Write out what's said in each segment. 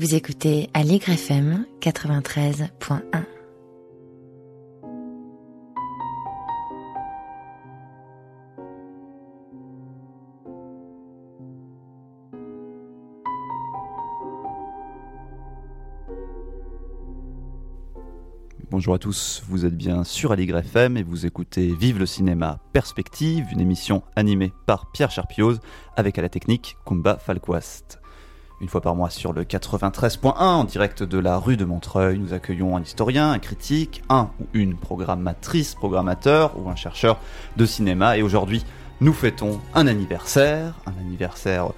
Vous écoutez Allegre FM 93.1. Bonjour à tous, vous êtes bien sur Allegre FM et vous écoutez Vive le cinéma Perspective, une émission animée par Pierre Charpioz avec à la technique Kumba Falquast. Une fois par mois sur le 93.1 en direct de la rue de Montreuil, nous accueillons un historien, un critique, un ou une programmatrice, programmateur ou un chercheur de cinéma. Et aujourd'hui, nous fêtons un anniversaire, un anniversaire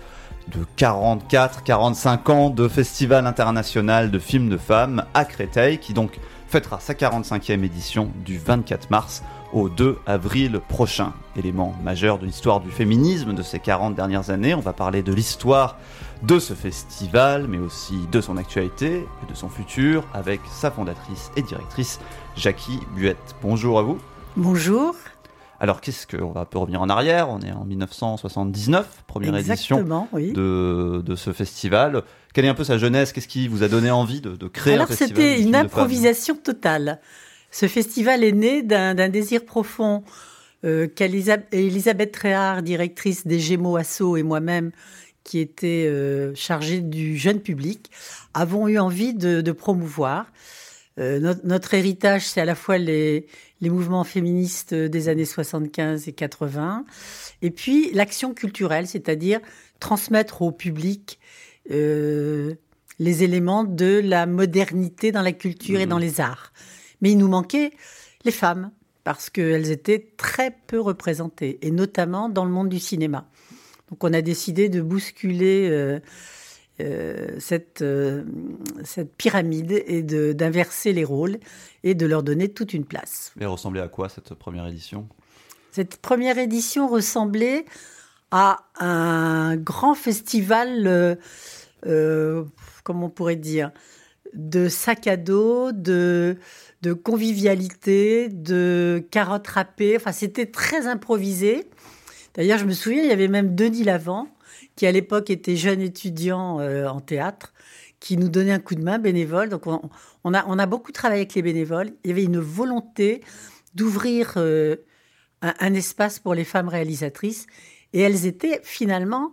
de 44, 45 ans de Festival international de films de femmes à Créteil, qui donc fêtera sa 45e édition du 24 mars au 2 avril prochain. Élément majeur de l'histoire du féminisme de ces 40 dernières années, on va parler de l'histoire de ce festival, mais aussi de son actualité et de son futur avec sa fondatrice et directrice Jackie Buette. Bonjour à vous. Bonjour. Alors qu'est-ce qu'on va un peu revenir en arrière On est en 1979, première Exactement, édition oui. de, de, ce festival. Quelle est un peu sa jeunesse Qu'est-ce qui vous a donné envie de, de créer Alors un festival c'était une improvisation totale. Ce festival est né d'un désir profond euh, qu'Elisabeth Tréhard, directrice des Gémeaux Asso, et moi-même, qui était euh, chargée du jeune public, avons eu envie de, de promouvoir. Euh, notre, notre héritage, c'est à la fois les, les mouvements féministes des années 75 et 80, et puis l'action culturelle, c'est-à-dire transmettre au public euh, les éléments de la modernité dans la culture et Mhm. dans les arts. Mais il nous manquait les femmes, parce qu'elles étaient très peu représentées, et notamment dans le monde du cinéma. Donc on a décidé de bousculer euh, euh, cette, euh, cette pyramide et d'inverser les rôles et de leur donner toute une place. Elle ressemblait à quoi cette première édition? Cette première édition ressemblait à un grand festival, comment on pourrait dire, de sac à dos, de, de convivialité, de carottes râpées. Enfin, c'était très improvisé. D'ailleurs, je me souviens, il y avait même Denis Lavant, qui à l'époque était jeune étudiant euh, en théâtre, qui nous donnait un coup de main bénévole. Donc, on, a, beaucoup travaillé avec les bénévoles. Il y avait une volonté d'ouvrir euh, un, espace pour les femmes réalisatrices. Et elles étaient finalement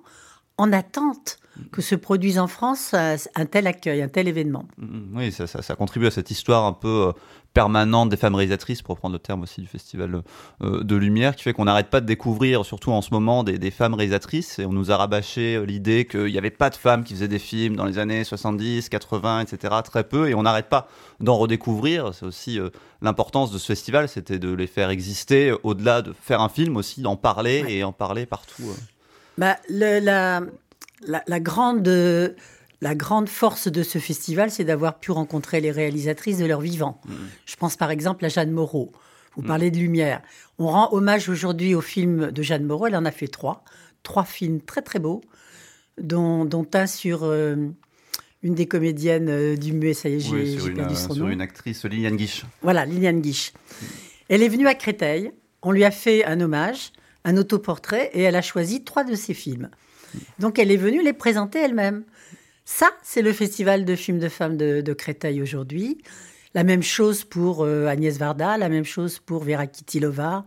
en attente que se produise en France un, un tel accueil, un tel événement. Mm, Oui, ça, contribue à cette histoire un peu euh, permanente des femmes réalisatrices, pour reprendre le terme aussi du Festival euh, de Lumière, qui fait qu'on n'arrête pas de découvrir, surtout en ce moment, des, des femmes réalisatrices. Et on nous a rabâché euh, l'idée qu'il n'y avait pas de femmes qui faisaient des films dans les années 70, 80, etc. Très peu. Et on n'arrête pas d'en redécouvrir. C'est aussi euh, l'importance de ce festival, c'était de les faire exister, au-delà de faire un film aussi, d'en parler Ouais. et en parler partout. euh. Bah, le- la, la, la grande, la grande force de ce festival, c'est d'avoir pu rencontrer les réalisatrices de leur vivant. Je pense par exemple à Jeanne Moreau. Vous parlez de lumière. On rend hommage aujourd'hui au film de Jeanne Moreau. Elle en a fait trois. Trois films très très beaux, dont, dont un sur euh, une des comédiennes euh, du muet. Ça y est, j'ai Oui, sur, perdu euh, son sur nom. une actrice, Liliane Guiche. Voilà, Liliane Guiche. Elle est venue à Créteil. On lui a fait un hommage, un autoportrait, et elle a choisi trois de ses films. Donc elle est venue les présenter elle-même. Ça, c'est le festival de films de femmes de, de Créteil aujourd'hui. La même chose pour euh, Agnès Varda, la même chose pour Vera Kitilova,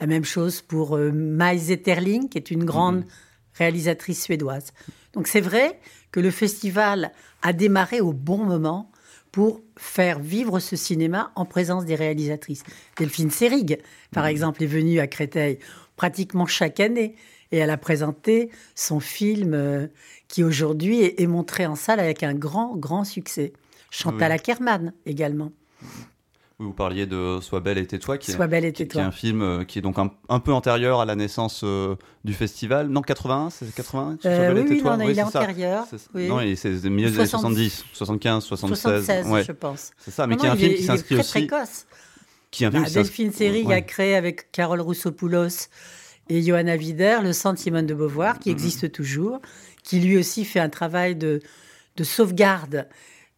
la même chose pour euh, Maï Zetterling, qui est une grande réalisatrice suédoise. Donc c'est vrai que le festival a démarré au bon moment pour faire vivre ce cinéma en présence des réalisatrices. Delphine Seyrig, par exemple, est venue à Créteil pratiquement chaque année et elle a présenté son film euh, qui aujourd'hui est, montré en salle avec un grand, grand succès. Chantal Oui. Ackerman également. Oui, vous parliez de Sois belle et tais-toi, qui, est- Sois belle et qui- qui est un film euh, qui est donc un, un peu antérieur à la naissance euh, du festival. Non, 81, c'est 80 Sois Euh, belle et oui, oui, non, Oui, il est antérieur. C'est- oui. Non, c'est milieu des années 60. 70, 75, 76. 76, ouais, je pense. c'est ça, mais Non, qui est un il film est- qui s'inscrit très aussi. précoce. Qui est un film Bah, qui s'inscrit- Delphine ouais. a créé avec Carole Rousseau-Poulos et Johanna Wider le Centre Simone de Beauvoir, qui existe toujours, qui lui aussi fait un travail de, de sauvegarde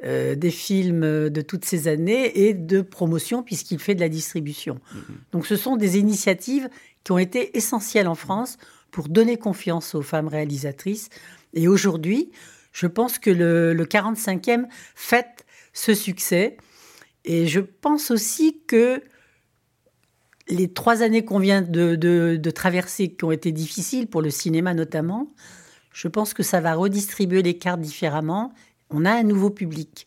euh, des films de toutes ces années et de promotion, puisqu'il fait de la distribution. Mm-hmm. Donc ce sont des initiatives qui ont été essentielles en France pour donner confiance aux femmes réalisatrices. Et aujourd'hui, je pense que le, 45e fête ce succès. Et je pense aussi que les trois années qu'on vient de, traverser, qui ont été difficiles pour le cinéma notamment, je pense que ça va redistribuer les cartes différemment. On a un nouveau public.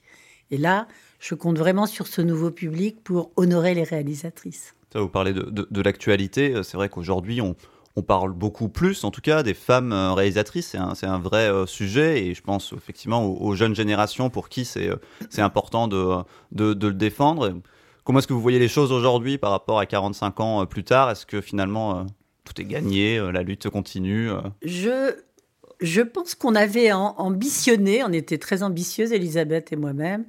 Et là, je compte vraiment sur ce nouveau public pour honorer les réalisatrices. Ça, vous parlez de, de l'actualité. C'est vrai qu'aujourd'hui, on, parle beaucoup plus, en tout cas, des femmes euh, réalisatrices. C'est un, vrai euh, sujet et je pense effectivement aux, jeunes générations pour qui c'est euh, important de, le défendre. Comment est-ce que vous voyez les choses aujourd'hui par rapport à 45 ans plus tard? Est-ce que finalement tout est gagné, la lutte continue je, je pense qu'on avait ambitionné, on était très ambitieuses, Elisabeth et moi-même,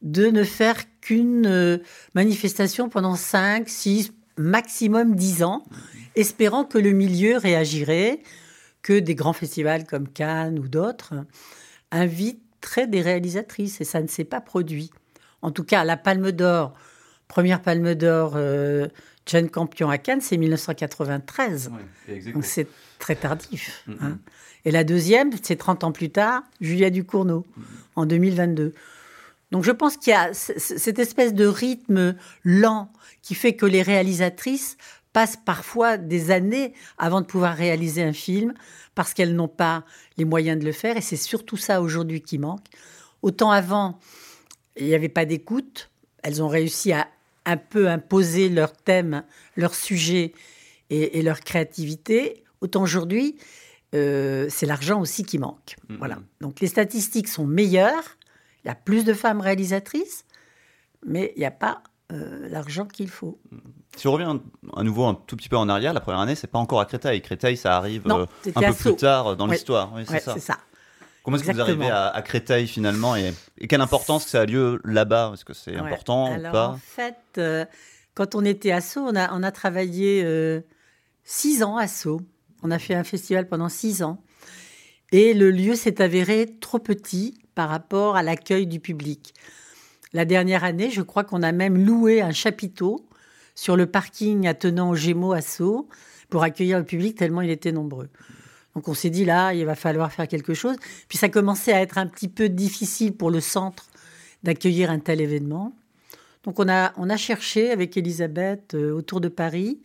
de ne faire qu'une manifestation pendant 5, 6, maximum 10 ans espérant que le milieu réagirait, que des grands festivals comme Cannes ou d'autres inviteraient des réalisatrices. Et ça ne s'est pas produit. En tout cas, la Palme d'Or, première Palme d'Or, euh, Campion à Cannes, c'est 1993. Donc c'est très tardif. Hein. Et la deuxième, c'est 30 ans plus tard, Julia Ducournau, en 2022. Donc je pense qu'il y a cette espèce de rythme lent qui fait que les réalisatrices passent parfois des années avant de pouvoir réaliser un film parce qu'elles n'ont pas les moyens de le faire. Et c'est surtout ça aujourd'hui qui manque. Autant avant, il n'y avait pas d'écoute. Elles ont réussi à un peu imposer leur thème, leur sujet et, leur créativité. Autant aujourd'hui, euh, c'est l'argent aussi qui manque. Mm-hmm. Voilà. Donc les statistiques sont meilleures. Il y a plus de femmes réalisatrices, mais il n'y a pas euh, l'argent qu'il faut. Si on revient à nouveau un tout petit peu en arrière, la première année, c'est pas encore à Créteil. Créteil, ça arrive euh, un peu plus tard dans l'histoire. Oui, c'est ça. Comment est-ce que vous arrivez à, Créteil finalement et, quelle importance que ça a lieu là-bas? Est-ce que c'est important ou pas? En fait, euh, quand on était à Sceaux, on a, on a travaillé six ans à Sceaux. On a fait un festival pendant six ans. Et le lieu s'est avéré trop petit par rapport à l'accueil du public. La dernière année, je crois qu'on a même loué un chapiteau sur le parking attenant aux Gémeaux à Sceaux pour accueillir le public tellement il était nombreux. Donc on s'est dit là, il va falloir faire quelque chose. Puis ça commençait à être un petit peu difficile pour le centre d'accueillir un tel événement. Donc on a, on a cherché avec Elisabeth euh, autour de Paris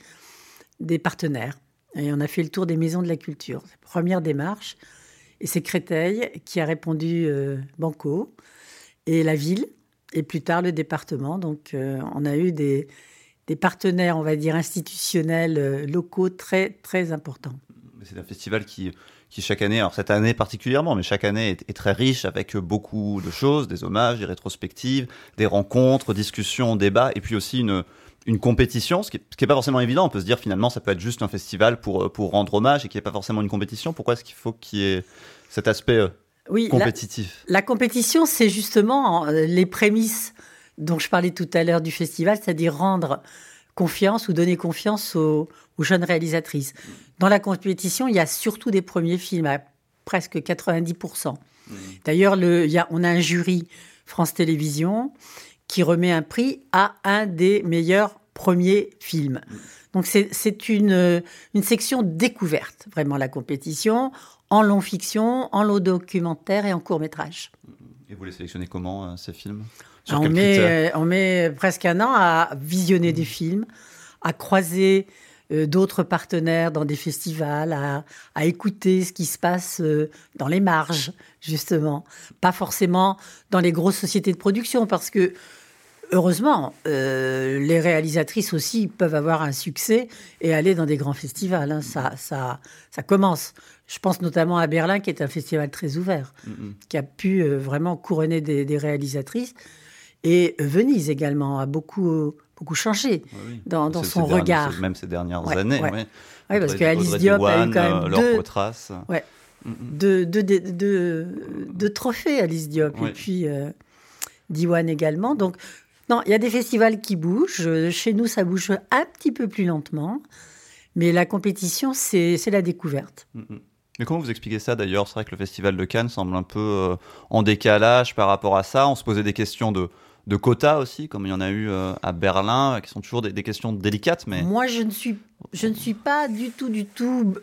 des partenaires. Et on a fait le tour des maisons de la culture. Première démarche. Et c'est Créteil qui a répondu euh, Banco. Et la ville et plus tard le département. Donc euh, on a eu des, des, partenaires, on va dire, institutionnels locaux très, très importants. C'est un festival qui, qui chaque année, alors cette année particulièrement, mais chaque année est, très riche avec beaucoup de choses, des hommages, des rétrospectives, des rencontres, discussions, débats, et puis aussi une, une compétition, ce qui n'est pas forcément évident. On peut se dire finalement ça peut être juste un festival pour, pour rendre hommage et qu'il n'y ait pas forcément une compétition. Pourquoi est-ce qu'il faut qu'il y ait cet aspect euh, oui, compétitif? La, compétition, c'est justement euh, les prémices dont je parlais tout à l'heure du festival, c'est-à-dire rendre confiance ou donner confiance aux, jeunes réalisatrices. Dans la compétition, il y a surtout des premiers films, à presque 90%. Mmh. D'ailleurs, on a un jury France Télévisions qui remet un prix à un des meilleurs premiers films. Mmh. Donc c'est une, une section découverte, vraiment, la compétition en long fiction, en long documentaire et en court métrage. Et vous les sélectionnez comment, euh, ces films? Ah, on, met, euh, on met presque un an à visionner des films, à croiser euh, d'autres partenaires dans des festivals, à, à, écouter ce qui se passe dans les marges, justement. Pas forcément dans les grosses sociétés de production, parce que heureusement, les réalisatrices aussi peuvent avoir un succès et aller dans des grands festivals. Hein. Ça, ça, ça commence. Je pense notamment à Berlin, qui est un festival très ouvert, qui a pu euh, vraiment couronner des, réalisatrices. Et Venise également a beaucoup, beaucoup changé dans, son regard. même ces dernières années. Oui, parce qu'Alice Diop a eu quand même deux, deux, deux, deux, trophées, Alice Diop. Et puis euh, Diwan également. Donc, non, il y a des festivals qui bougent. Chez nous, ça bouge un petit peu plus lentement. Mais la compétition, c'est la découverte. Mais comment vous expliquez ça d'ailleurs? C'est vrai que le Festival de Cannes semble un peu euh, en décalage par rapport à ça. On se posait des questions de, de quotas aussi, comme il y en a eu euh, à Berlin, qui sont toujours des, questions délicates. Mais... Moi, je ne, suis, je ne suis pas du tout, du tout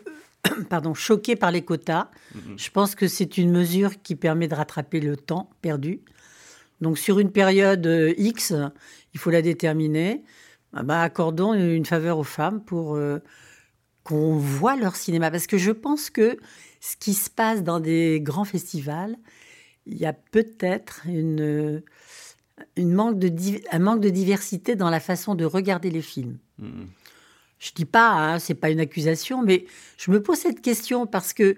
pardon, choquée par les quotas. Je pense que c'est une mesure qui permet de rattraper le temps perdu. Donc sur une période euh, X, il faut la déterminer. Ah bah, accordons une faveur aux femmes pour euh, qu'on voit leur cinéma. Parce que je pense que ce qui se passe dans des grands festivals, il y a peut-être une, une manque de, un manque de diversité dans la façon de regarder les films. Mmh. Je dis pas, hein, c'est pas une accusation, mais je me pose cette question parce que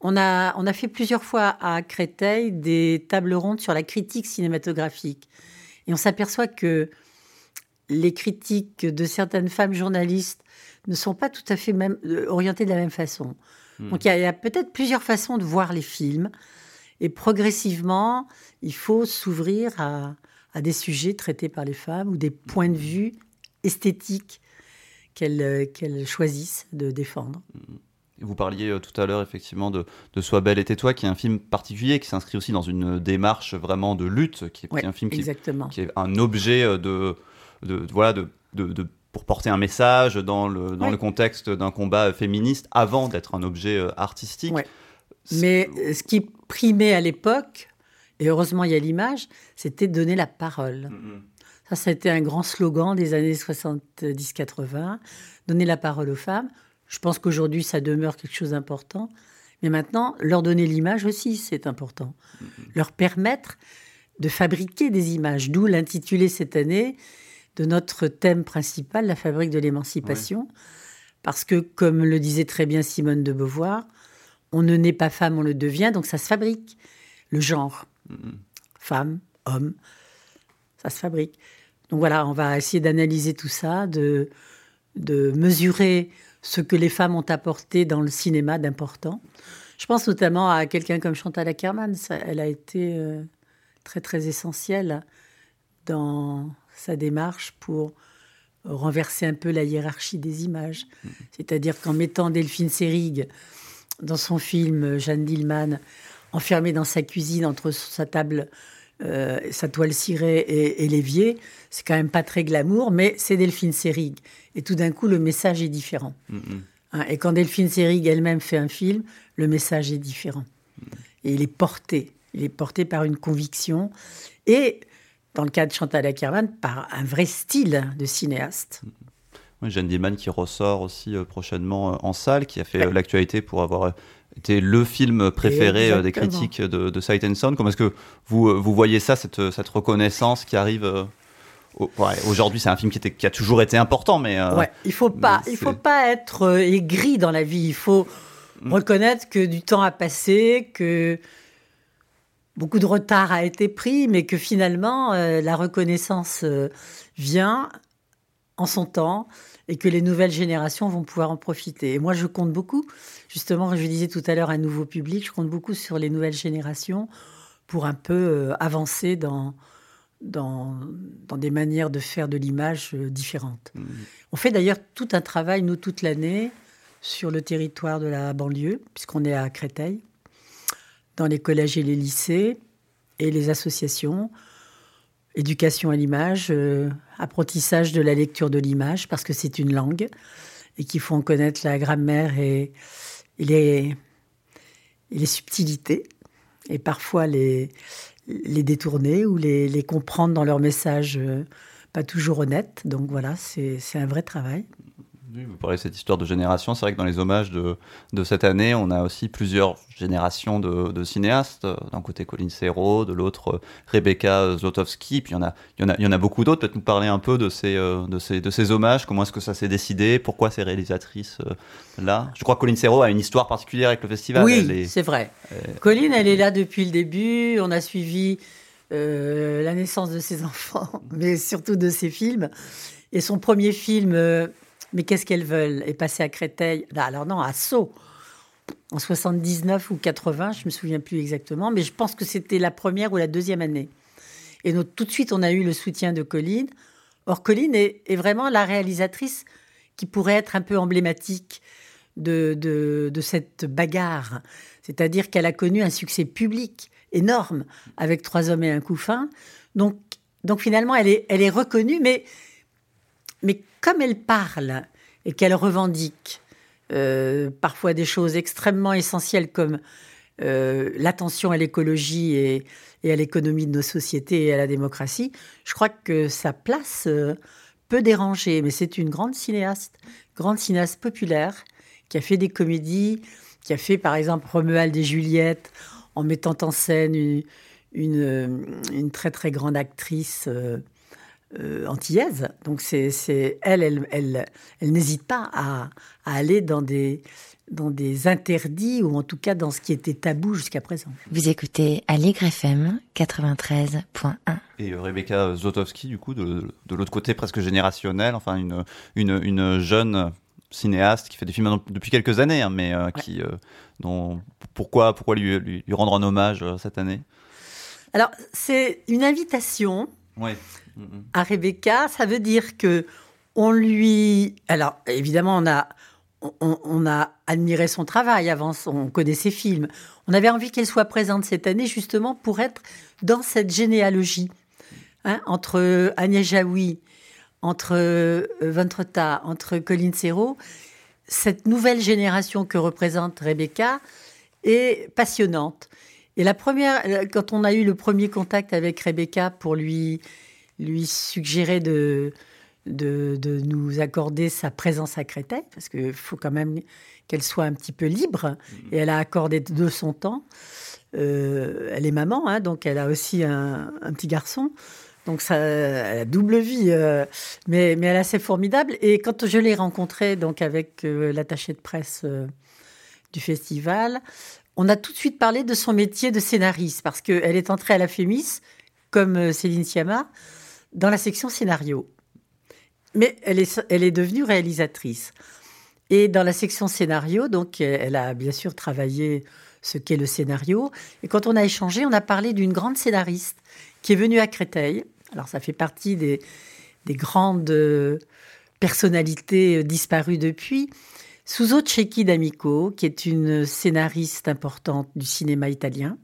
on a, on a fait plusieurs fois à Créteil des tables rondes sur la critique cinématographique. Et on s'aperçoit que les critiques de certaines femmes journalistes ne sont pas tout à fait même, euh, orientées de la même façon. Hmm. Donc il y a, peut-être plusieurs façons de voir les films. Et progressivement, il faut s'ouvrir à, à, des sujets traités par les femmes ou des points de vue esthétiques euh, qu'elles choisissent de défendre. Vous parliez euh, tout à l'heure effectivement de, de Sois belle et tais-toi, qui est un film particulier, qui s'inscrit aussi dans une démarche vraiment de lutte, qui est, un film qui, qui, est un objet euh, de, de, voilà, de, de, pour porter un message dans le, dans le contexte d'un combat féministe avant d'être un objet artistique. Mais ce qui primait à l'époque, et heureusement il y a l'image, c'était donner la parole. Mm-hmm. Ça, ça a été un grand slogan des années 70-80, donner la parole aux femmes. Je pense qu'aujourd'hui, ça demeure quelque chose d'important. Mais maintenant, leur donner l'image aussi, c'est important. Mm-hmm. Leur permettre de fabriquer des images, d'où l'intitulé cette année de notre thème principal, la fabrique de l'émancipation. Parce que, comme le disait très bien Simone de Beauvoir, on ne naît pas femme, on le devient, donc ça se fabrique. Le genre, mm-hmm. femme, homme, ça se fabrique. Donc voilà, on va essayer d'analyser tout ça, de, de mesurer ce que les femmes ont apporté dans le cinéma d'important. Je pense notamment à quelqu'un comme Chantal Ackerman. elle a été euh, très très essentielle dans sa démarche pour renverser un peu la hiérarchie des images. C'est-à-dire qu'en mettant Delphine Seyrig dans son film Jeanne Dillman, enfermée dans sa cuisine entre sa table euh, sa toile cirée et, l'évier, c'est quand même pas très glamour, mais c'est Delphine Seyrig. Et tout d'un coup, le message est différent. Mm-hmm. Hein, et quand Delphine Seyrig elle-même fait un film, le message est différent. Et il est porté. Il est porté par une conviction. Et, dans le cas de Chantal Ackerman, par un vrai style de cinéaste. Oui, Jeanne Diman qui ressort aussi euh, prochainement euh, en salle, qui a fait l'actualité pour avoir était le film préféré euh, des critiques de, de Sight and Sound. Comment est-ce que vous, euh, vous voyez ça, cette, cette reconnaissance qui arrive euh, Aujourd'hui, c'est un film qui, était, qui, a toujours été important, mais ouais, il faut pas, il faut pas être aigri dans la vie. Il faut mm. reconnaître que du temps a passé, que beaucoup de retard a été pris, mais que finalement la reconnaissance vient en son temps et que les nouvelles générations vont pouvoir en profiter. Et moi, je compte beaucoup justement, je disais tout à l'heure, un nouveau public. Je compte beaucoup sur les nouvelles générations pour un peu euh, avancer dans, dans, dans, des manières de faire de l'image euh, différentes. Mmh. On fait d'ailleurs tout un travail, nous, toute l'année, sur le territoire de la banlieue, puisqu'on est à Créteil, dans les collèges et les lycées et les associations. Éducation à l'image, euh, apprentissage de la lecture de l'image, parce que c'est une langue et qu'il faut en connaître la grammaire et, les, subtilités et parfois les, détourner ou les, les comprendre dans leur message euh, pas toujours honnête. Donc voilà, c'est un vrai travail vous parlez de cette histoire de génération. C'est vrai que dans les hommages de, de, cette année, on a aussi plusieurs générations de, de cinéastes. D'un côté, Colin Serrault, de l'autre, Rebecca Zlotowski. Puis il y en a, il y en a, il y en a beaucoup d'autres. Peut-être nous parler un peu de ces, euh, de ces, de ces hommages. Comment est-ce que ça s'est décidé? Pourquoi ces réalisatrices-là euh, Je crois que Colin Serrault a une histoire particulière avec le festival. Oui, c'est vrai. Colline, elle est là depuis le début. On a suivi euh, la naissance de ses enfants, mais surtout de ses films. Et son premier film, mais qu'est-ce qu'elles veulent? Et passer à Créteil? Alors non, à Sceaux. En 79 ou 80, je me souviens plus exactement, mais je pense que c'était la première ou la deuxième année. Et donc, tout de suite, on a eu le soutien de Colline. Or, Colline est, vraiment la réalisatrice qui pourrait être un peu emblématique de, de, cette bagarre. C'est-à-dire qu'elle a connu un succès public énorme avec Trois hommes et un couffin. Donc, donc finalement, elle est, elle est reconnue, mais, mais comme elle parle et qu'elle revendique parfois des choses extrêmement essentielles comme l'attention à l'écologie et, à l'économie de nos sociétés et à la démocratie, je crois que sa place peut déranger, mais c'est une grande cinéaste, grande cinéaste populaire, qui a fait des comédies, qui a fait par exemple Romuald et Juliette, en mettant en scène une, très très grande actrice euh, euh, antillaise. Donc c'est, elle, elle, elle, elle n'hésite pas à, à, aller dans des, dans des interdits ou en tout cas dans ce qui était tabou jusqu'à présent. Vous écoutez Allegre FM 93.1. Et euh, Rebecca Zotowski, du coup, de, de l'autre côté presque générationnel, enfin une, une, une, jeune cinéaste qui fait des films depuis quelques années, hein, mais euh, qui, euh, dont, pourquoi, pourquoi lui, lui, rendre un hommage cette année? Alors, c'est une invitation à Rebecca. Ça veut dire que on lui. Alors, évidemment, on a on, a admiré son travail avant, on connaît ses films. On avait envie qu'elle soit présente cette année justement pour être dans cette généalogie hein, entre Agnès Jaoui, entre euh, Ventreta, entre Colin Serrault. Cette nouvelle génération que représente Rebecca est passionnante. Et la première, quand on a eu le premier contact avec Rebecca pour lui, lui suggérer de, de, nous accorder sa présence à Créteil, parce qu'il faut quand même qu'elle soit un petit peu libre, mm-hmm. et elle a accordé de son temps. Euh, elle est maman, hein, donc elle a aussi un, petit garçon. Donc ça, elle a double vie, euh, mais, mais elle est assez formidable. Et quand je l'ai rencontrée donc avec euh, l'attaché de presse du festival, on a tout de suite parlé de son métier de scénariste, parce qu'elle est entrée à la Fémis, comme Céline Sciamma, dans la section scénario. Mais elle est, elle est devenue réalisatrice. Et dans la section scénario, donc, elle a bien sûr travaillé ce qu'est le scénario. Et quand on a échangé, on a parlé d'une grande scénariste qui est venue à Créteil. Alors, ça fait partie des, des grandes personnalités disparues depuis. Suzo Cecchi d'Amico, qui est une scénariste importante du cinéma italien,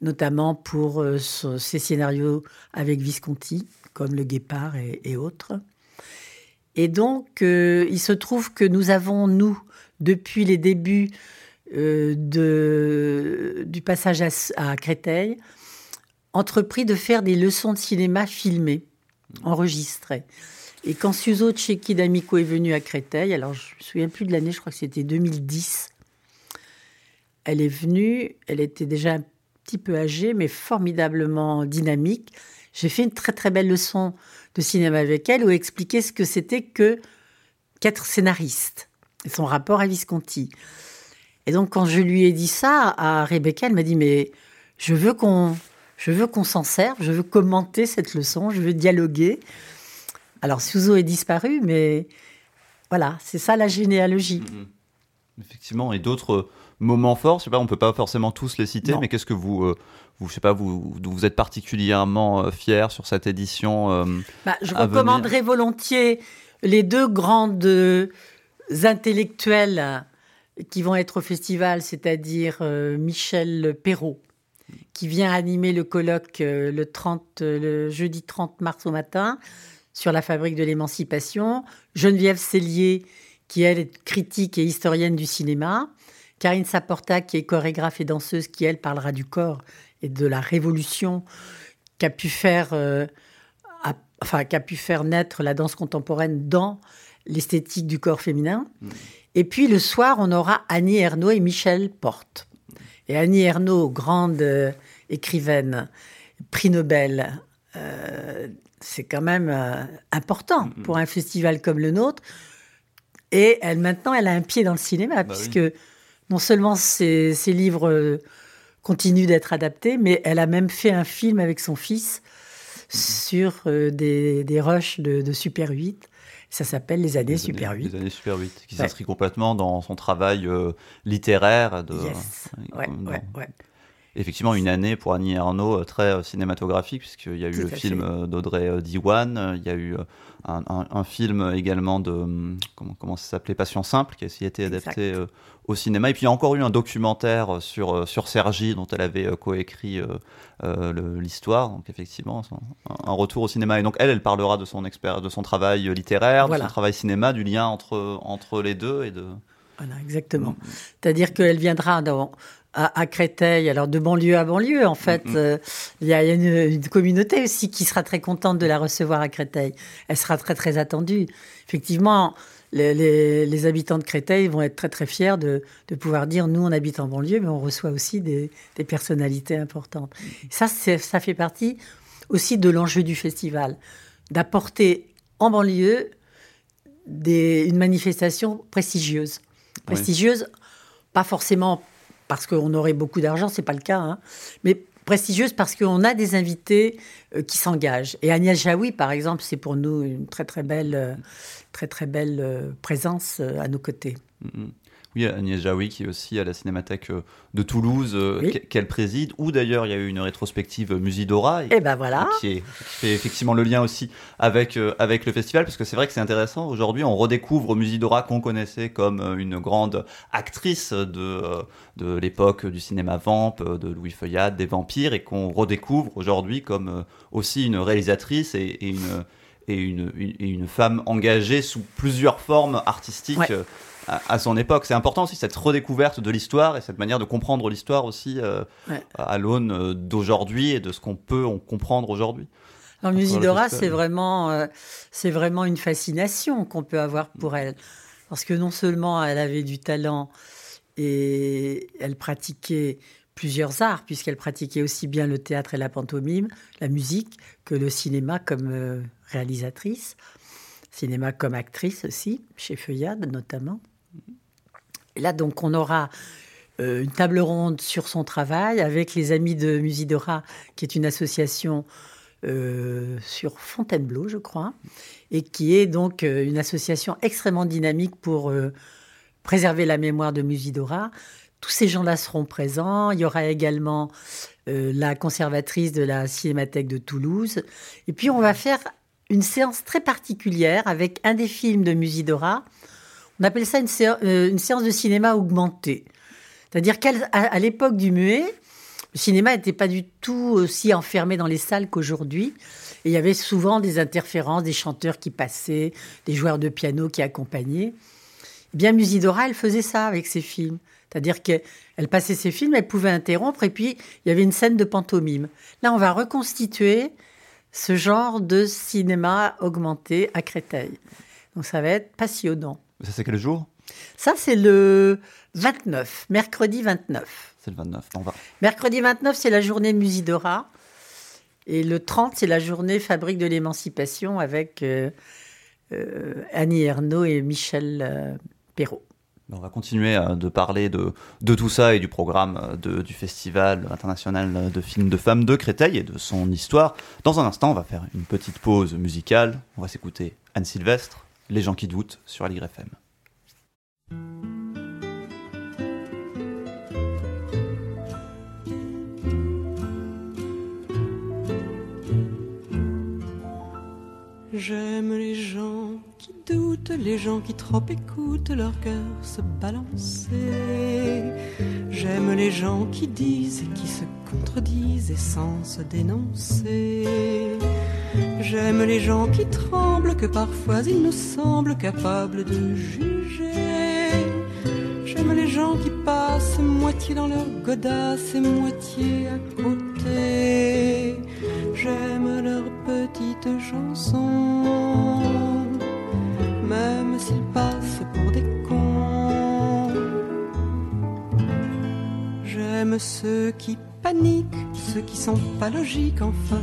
notamment pour euh, ses scénarios avec Visconti, comme Le Guépard et autres. Et donc, euh, il se trouve que nous avons, nous, depuis les débuts euh, du passage à, Créteil, entrepris de faire des leçons de cinéma filmées, enregistrées. Et quand Suzo Tcheki d'Amico est venu à Créteil, alors je me souviens plus de l'année, je crois que c'était 2010, elle est venue, elle était déjà un petit peu âgée, mais formidablement dynamique. J'ai fait une très très belle leçon de cinéma avec elle où expliquait ce que c'était que qu'être scénariste et son rapport à Visconti. Et donc quand je lui ai dit ça à Rebecca, elle m'a dit mais je veux qu'on je veux qu'on s'en serve, je veux commenter cette leçon, je veux dialoguer. Alors Suzo est disparu, mais voilà, c'est ça la généalogie. Mm-hmm. Effectivement, et d'autres moments forts, je sais pas, on peut pas forcément tous les citer, mais qu'est-ce que vous, euh, vous, je sais pas, vous, vous êtes particulièrement euh, fier sur cette édition euh, bah, Je recommanderais volontiers les deux grandes intellectuelles qui vont être au festival, c'est-à-dire Michel Perrault, qui vient animer le colloque le, 30, le jeudi 30 mars au matin sur la fabrique de l'émancipation, Geneviève Cellier, qui elle est critique et historienne du cinéma, Karine Saporta, qui est chorégraphe et danseuse, qui elle parlera du corps et de la révolution qu'a pu faire, euh, enfin qu'a pu faire naître la danse contemporaine dans l'esthétique du corps féminin. Mm. Et puis le soir, on aura Annie Ernaux et Michel Porte. Et Annie Ernaux, grande euh, écrivaine, prix Nobel, euh, c'est quand même important mm, mm. pour un festival comme le nôtre. Et elle maintenant, elle a un pied dans le cinéma, bah puisque non seulement ses, livres euh, continuent d'être adaptés, mais elle a même fait un film avec son fils sur euh, des, des rushs de, Super 8. Ça s'appelle Les années Super 8. Les années Super 8, qui s'inscrit complètement dans son travail euh, littéraire. De, yes. ouais, ouais, Effectivement, une année pour Annie Ernaux très cinématographique, puisqu'il y a eu le film d'Audrey Diwan, il y a eu un, film également de comment, comment ça s'appelait Passion simple qui a été adapté euh, au cinéma. Et puis il y a encore eu un documentaire sur euh, sur Sergi dont elle avait euh, coécrit l'histoire. Donc effectivement un, retour au cinéma. Et donc elle elle parlera de son expert de son travail littéraire de son travail cinéma du lien entre entre les deux et de Voilà, exactement. C'est-à-dire qu'elle viendra dans, à, Créteil, alors de banlieue à banlieue, en fait. Mm, mm. Euh, il y a, une, communauté aussi qui sera très contente de la recevoir à Créteil. Elle sera très, très attendue. Effectivement, les, habitants de Créteil vont être très, très fiers de, pouvoir dire nous, on habite en banlieue, mais on reçoit aussi des, personnalités importantes. Ça, ça fait partie aussi de l'enjeu du festival, d'apporter en banlieue des, une manifestation prestigieuse. Prestigieuse, pas forcément parce qu'on aurait beaucoup d'argent, c'est pas le cas, hein, mais prestigieuse parce qu'on a des invités euh, qui s'engagent. Et Agnès Jaoui, par exemple, c'est pour nous une très très belle, euh, très très belle euh, présence à nos côtés. Mm, mm. Oui, Agnès Jaoui qui est aussi à la Cinémathèque euh, de Toulouse, euh, qu'elle préside, où d'ailleurs il y a eu une rétrospective Musidora. Et, ben voilà. Qui, fait effectivement le lien aussi avec, euh, avec le festival, parce que c'est vrai que c'est intéressant. Aujourd'hui, on redécouvre Musidora qu'on connaissait comme une grande actrice de, de l'époque du cinéma vamp, de Louis Feuillade, des vampires, et qu'on redécouvre aujourd'hui comme aussi une réalisatrice et, une et une, une, femme engagée sous plusieurs formes artistiques à, son époque. C'est important aussi cette redécouverte de l'histoire et cette manière de comprendre l'histoire aussi euh, à l'aune euh, d'aujourd'hui et de ce qu'on peut en comprendre aujourd'hui. Alors Musidora, c'est vraiment, euh, c'est vraiment une fascination qu'on peut avoir pour elle. Parce que non seulement elle avait du talent et elle pratiquait plusieurs arts, puisqu'elle pratiquait aussi bien le théâtre et la pantomime, la musique, que le cinéma comme réalisatrice, cinéma comme actrice aussi, chez Feuillade notamment là, donc, on aura euh, une table ronde sur son travail avec les amis de Musidora, qui est une association euh, sur Fontainebleau, je crois, et qui est donc euh, une association extrêmement dynamique pour préserver la mémoire de Musidora. Tous ces gens-là seront présents. Il y aura également la conservatrice de la Cinémathèque de Toulouse. Et puis, on va faire une séance très particulière avec un des films de Musidora on appelle ça euh, une, séance de cinéma augmentée. C'est-à-dire qu'à l'époque du muet, le cinéma n'était pas du tout aussi enfermé dans les salles qu'aujourd'hui. Et il y avait souvent des interférences, des chanteurs qui passaient, des joueurs de piano qui accompagnaient. Eh bien, Musidora, elle faisait ça avec ses films. C'est-à-dire qu'elle passait ses films, elle pouvait interrompre, et puis il y avait une scène de pantomime. Là, on va reconstituer ce genre de cinéma augmenté à Créteil. Donc ça va être passionnant. Ça, c'est quel jour? Ça, c'est le 29, mercredi 29. C'est le 29, on va. Mercredi 29, c'est la journée Musidora. Et le 30, c'est la journée Fabrique de l'émancipation avec euh, euh, Annie Ernaux et Michel euh, Perrault. On va continuer de parler de, de, tout ça et du programme de, du Festival international de films de femmes de Créteil et de son histoire. Dans un instant, on va faire une petite pause musicale. On va s'écouter Anne Sylvestre les gens qui doutent sur Aligre FM. J'aime les gens qui doutent, les gens qui trop écoutent leur cœur se balancer. J'aime les gens qui disent et qui se contredisent et sans se dénoncer. J'aime les gens qui tremblent, que parfois ils nous semblent capables de juger. J'aime les gens qui passent moitié dans leur godasse et moitié à côté. J'aime leurs petites chansons, même s'ils passent pour des cons. J'aime ceux qui paniquent, ceux qui sont pas logiques, enfin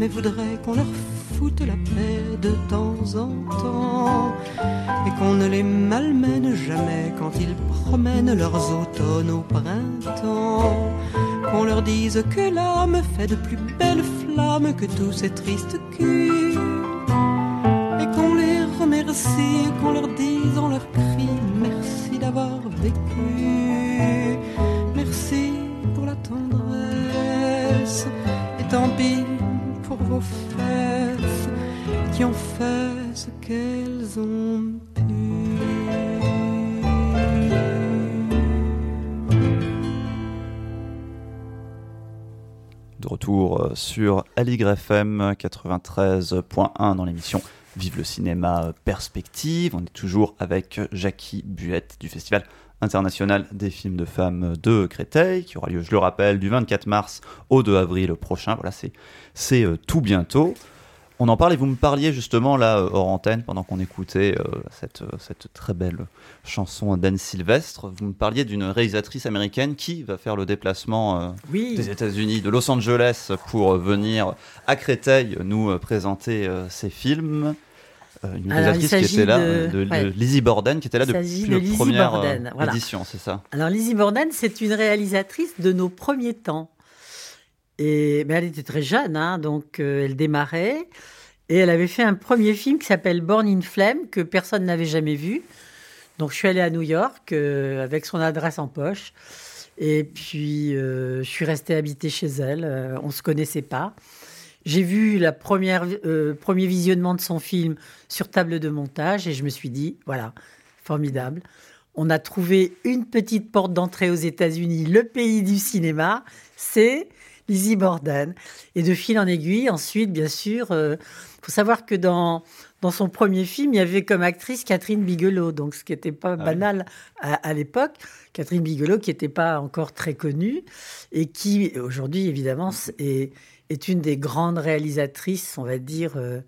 Mais voudraient qu'on leur foute la paix de temps en temps et qu'on ne les malmène jamais quand ils promènent leurs automnes au printemps. Qu'on leur dise que l'âme fait de plus belles flammes que tous ces tristes culs. Et qu'on les remercie, qu'on leur dise en leur sur Aligre FM 93.1 dans l'émission Vive le cinéma perspective. On est toujours avec Jackie Buette du Festival international des films de femmes de Créteil, qui aura lieu, je le rappelle, du 24 mars au 2 avril prochain. Voilà, c'est euh, tout bientôt. On en parle et vous me parliez justement là euh, hors antenne pendant qu'on écoutait euh, cette, cette très belle chanson d'Anne Sylvestre. Vous me parliez d'une réalisatrice américaine qui va faire le déplacement Oui. des États-Unis, de Los Angeles, pour venir à Créteil nous présenter ses films. Euh, une Alors, réalisatrice qui était là, de- de, de ouais. Lizzie Borden, qui était là depuis de la première Borden, euh, voilà. édition, c'est ça? Alors Lizzie Borden, c'est une réalisatrice de nos premiers temps. Elle était très jeune, hein, donc euh, elle démarrait. Et elle avait fait un premier film qui s'appelle Born in Flame, que personne n'avait jamais vu. Donc je suis allée à New York euh, avec son adresse en poche. Et puis euh, je suis restée habiter chez elle. On ne se connaissait pas. J'ai vu euh, premier visionnement de son film sur table de montage et je me suis dit voilà formidable. On a trouvé une petite porte d'entrée aux États-Unis, le pays du cinéma, c'est Lizzie Borden. Et de fil en aiguille, ensuite, bien sûr, il faut savoir que dans, dans son premier film, il y avait comme actrice Catherine Bigelow, donc ce qui n'était pas oui. banal à, à l'époque. Catherine Bigelow, qui n'était pas encore très connue et qui, aujourd'hui, évidemment, est, est une des grandes réalisatrices, on va dire, euh,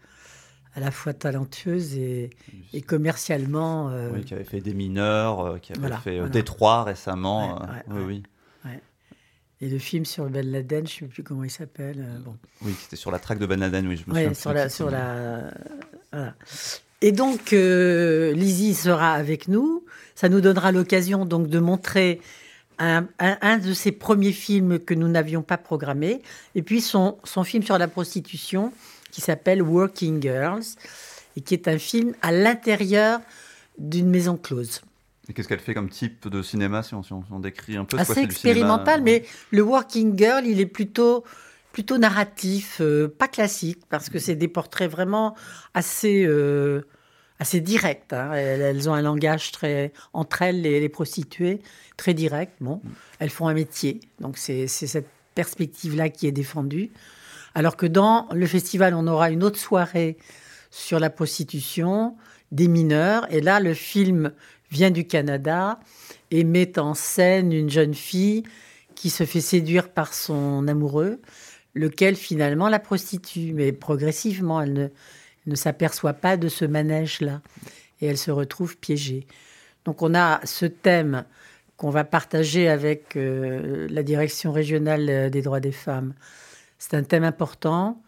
à la fois talentueuse et, et commercialement. euh, Oui, qui avait fait Des mineurs, euh, qui avait Voilà, fait euh, voilà. Détroit récemment. Ouais, euh, ouais, oui, ouais. oui. Et le film sur Ben Laden, je ne sais plus comment il s'appelle. euh, bon. Oui, c'était sur la traque de Ben Laden, oui, je me Ouais, souviens sur la, sur la, voilà. Et donc, euh, Lizzie sera avec nous. Ça nous donnera l'occasion donc de montrer un, un- un de ses premiers films que nous n'avions pas programmé, et puis son, son film sur la prostitution qui s'appelle Working Girls, et qui est un film à l'intérieur d'une maison close. Et qu'est-ce qu'elle fait comme type de cinéma, si on, si on- si on décrit un peu quoi, assez du cinéma, expérimental, euh, mais le Working Girl, il est plutôt plutôt narratif, euh, pas classique, parce que c'est des portraits vraiment assez euh, assez directs. hein. Elles, elles ont un langage très entre elles, les, les prostituées, très direct. Bon, elles font un métier, donc c'est cette perspective-là qui est défendue. Alors que dans le festival, on aura une autre soirée sur la prostitution des mineurs, et là, le film vient du Canada et met en scène une jeune fille qui se fait séduire par son amoureux, lequel finalement la prostitue, mais progressivement, elle ne, ne s'aperçoit pas de ce manège-là et elle se retrouve piégée. Donc on a ce thème qu'on va partager avec euh, la direction régionale euh, des droits des femmes. C'est un thème important,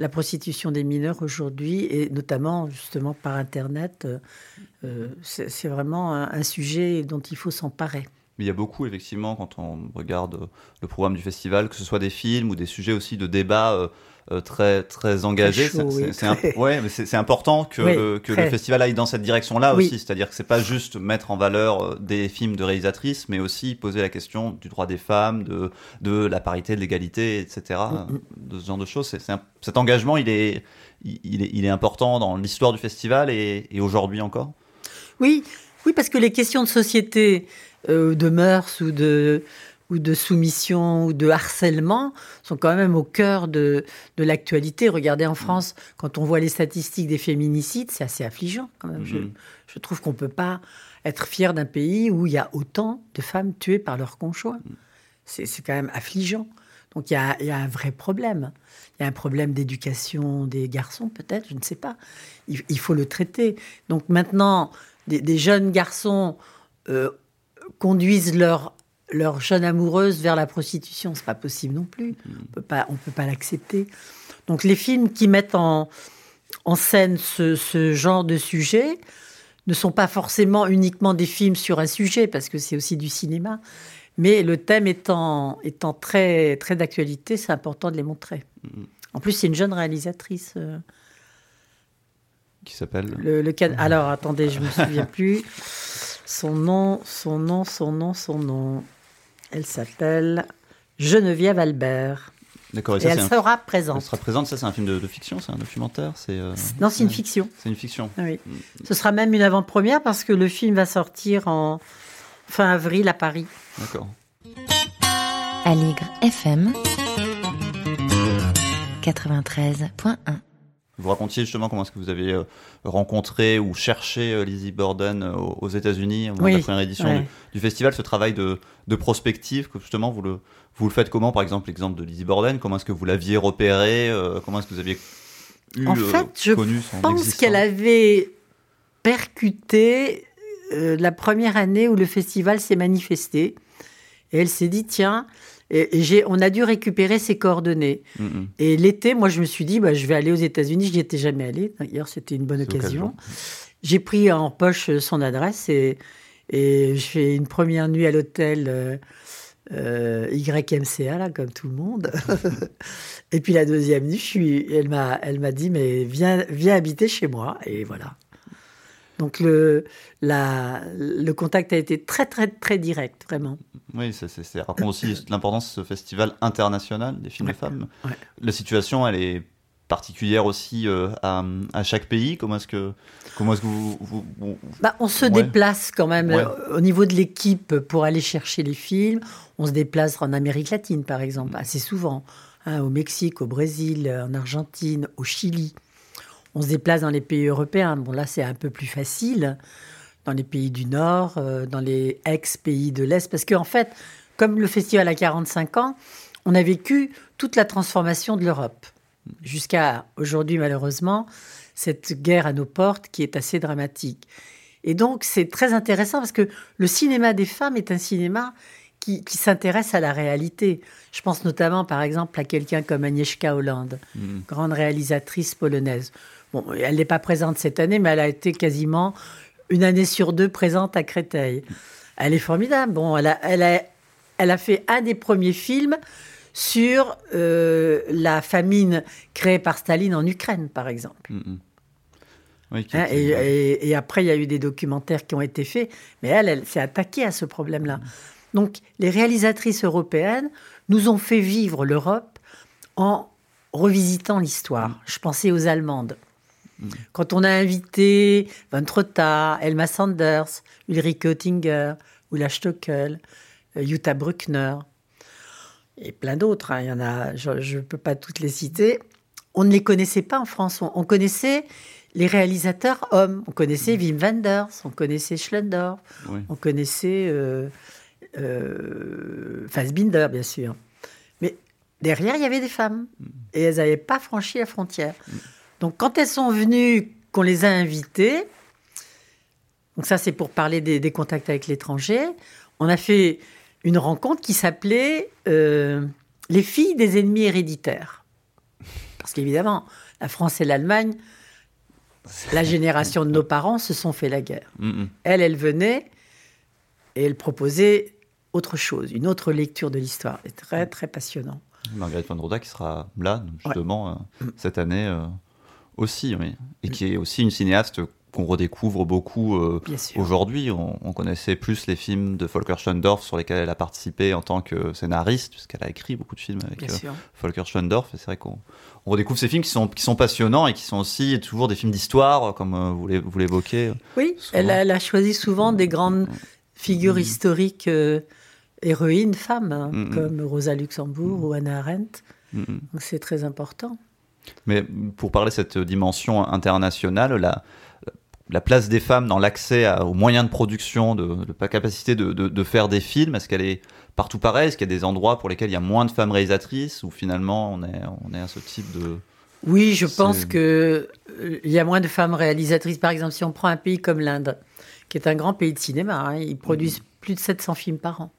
la prostitution des mineurs aujourd'hui, et notamment justement par Internet. euh, euh, c'est vraiment un sujet dont il faut s'emparer. Mais il y a beaucoup, effectivement, quand on regarde euh, le programme du festival, que ce soit des films ou des sujets aussi de débat euh, euh, très, très engagés. C'est- oui, très. ouais, important que, Oui, le, que très. le festival aille dans cette direction-là Oui. aussi. C'est-à-dire que c'est pas juste mettre en valeur des films de réalisatrices, mais aussi poser la question du droit des femmes, de, de la parité, de l'égalité, etc. Mm, De ce genre de choses. C'est- cet engagement, il est, il, il est, il est important dans l'histoire du festival et, et aujourd'hui encore? Oui, oui, parce que les questions de société, euh, de mœurs ou de, ou de soumission ou de harcèlement sont quand même au cœur de, de l'actualité. Regardez en France, quand on voit les statistiques des féminicides, c'est assez affligeant quand même. Je, Mhm. je trouve qu'on ne peut pas être fier d'un pays où il y a autant de femmes tuées par leur conjoint. C'est quand même affligeant. Donc il y a, y a, un vrai problème. Il y a un problème d'éducation des garçons, peut-être, je ne sais pas. Il, il, faut le traiter. Donc maintenant, des, des jeunes garçons euh, conduisent leur, leur jeune amoureuse vers la prostitution. C'est pas possible non plus. On peut pas, on peut pas l'accepter. Donc les films qui mettent en, en scène ce, ce, genre de sujet ne sont pas forcément uniquement des films sur un sujet, parce que c'est aussi du cinéma. Mais le thème étant, étant très, très d'actualité, c'est important de les montrer. Mm. En plus, c'est une jeune réalisatrice. Euh, qui s'appelle? le, le can... Alors, attendez, je ne me souviens plus. Son nom, son nom, son nom, son nom. Elle s'appelle Geneviève Albert. D'accord. Et, ça, elle sera présente. Elle sera présente. Ça, c'est un film de, de fiction, c'est un documentaire. C'est euh... non, c'est une fiction. C'est une fiction. Oui. Mm. Ce sera même une avant-première parce que le film va sortir en fin avril à Paris. D'accord. Aligre FM 93.1 vous racontiez justement comment est-ce que vous avez euh, rencontré ou cherché euh, Lizzie Borden euh, aux États-Unis oui, la première édition ouais. du, du, festival, ce travail de, de, prospective, que justement vous le, vous le faites comment Par exemple, l'exemple de Lizzie Borden, comment est-ce que vous l'aviez repéré Comment est-ce que vous aviez eu, en fait, je connu son pense qu'elle avait percuté la première année où le festival s'est manifesté. Et elle s'est dit, tiens, et j'ai, on a dû récupérer ses coordonnées. Mm -hmm. Et l'été, moi, je me suis dit, bah, je vais aller aux États-Unis. Je n'y étais jamais allée. D'ailleurs, c'était une bonne occasion. J'ai pris en poche son adresse et, et je fais une première nuit à l'hôtel euh, euh, YMCA, là, comme tout le monde. et puis la deuxième nuit, je suis, elle, m'a, elle m'a dit, mais viens, viens habiter chez moi. Et voilà. Donc le, la, le contact a été très très très direct, vraiment. Oui, ça, c'est, ça raconte aussi l'importance de ce festival international des films ouais, de femmes. Ouais. La situation, elle est particulière aussi euh, à, à, chaque pays. Comment est-ce que comment est-ce que vous, vous, vous... Bah, on se ouais. déplace quand même euh, au niveau de l'équipe pour aller chercher les films. On se déplace en Amérique latine, par exemple, assez souvent, hein, au Mexique, au Brésil, en Argentine, au Chili on se déplace dans les pays européens. Bon, là, c'est un peu plus facile. Dans les pays du Nord, euh, dans les ex-pays de l'Est. Parce qu'en en fait, comme le festival a 45 ans, on a vécu toute la transformation de l'Europe. Jusqu'à aujourd'hui, malheureusement, cette guerre à nos portes qui est assez dramatique. Et donc, c'est très intéressant parce que le cinéma des femmes est un cinéma qui, qui s'intéresse à la réalité. Je pense notamment, par exemple, à quelqu'un comme Agnieszka Holland, mmh. grande réalisatrice polonaise. Bon, elle n'est pas présente cette année, mais elle a été quasiment une année sur deux présente à Créteil. Elle est formidable. Bon, elle a, elle a, elle a fait un des premiers films sur euh, la famine créée par Staline en Ukraine, par exemple. Mmh. Oui, hein, et, et, et, après, il y a eu des documentaires qui ont été faits, mais elle, elle s'est attaquée à ce problème-là. Mmh. Donc, les réalisatrices européennes nous ont fait vivre l'Europe en revisitant l'histoire. Mmh. Je pensais aux Allemandes. Quand on a invité Van Trotta, Elma Sanders, Ulrike Oettinger, Ulla Stockel, Jutta Bruckner, et plein d'autres, hein, il y en a, je ne peux pas toutes les citer, on ne les connaissait pas en France. On, on connaissait les réalisateurs hommes. On connaissait Wim Wenders, on connaissait Schlendorf, oui. on connaissait euh, euh, Fassbinder, bien sûr. Mais derrière, il y avait des femmes. Et elles n'avaient pas franchi la frontière. Donc quand elles sont venues, qu'on les a invitées, donc ça c'est pour parler des, des contacts avec l'étranger, on a fait une rencontre qui s'appelait euh, Les filles des ennemis héréditaires. Parce qu'évidemment, la France et l'Allemagne, la génération de nos parents se sont fait la guerre. Mm -hmm. Elle, elle venait et elle proposait autre chose, une autre lecture de l'histoire. C'est très, très passionnant. Marguerite von Roda qui sera là, justement, ouais. euh, cette année euh, aussi, oui. Et qui est aussi une cinéaste qu'on redécouvre beaucoup euh, aujourd'hui. On, on, connaissait plus les films de Volker Schlendorf sur lesquels elle a participé en tant que scénariste, puisqu'elle a écrit beaucoup de films avec euh, Volker Schlendorf. Et c'est vrai qu'on on redécouvre ces films qui sont, qui sont passionnants et qui sont aussi toujours des films d'histoire, comme euh, vous l'évoquez. Oui, elle a, elle a, choisi souvent des grandes figures mmh. historiques héroïnes, femmes, hein, mmh. comme Rosa Luxembourg mmh. ou Anna Arendt. Donc c'est très important. Mais pour parler de cette dimension internationale, la, la place des femmes dans l'accès aux moyens de production, de, la capacité de, de, faire des films Est-ce qu'elle est partout pareille? Est-ce qu'il y a des endroits pour lesquels il y a moins de femmes réalisatrices ou finalement on est, on est à ce type de... Oui, je pense qu'il euh, y a moins de femmes réalisatrices. Par exemple, si on prend un pays comme l'Inde, qui est un grand pays de cinéma, hein, ils produisent plus de 700 films par an.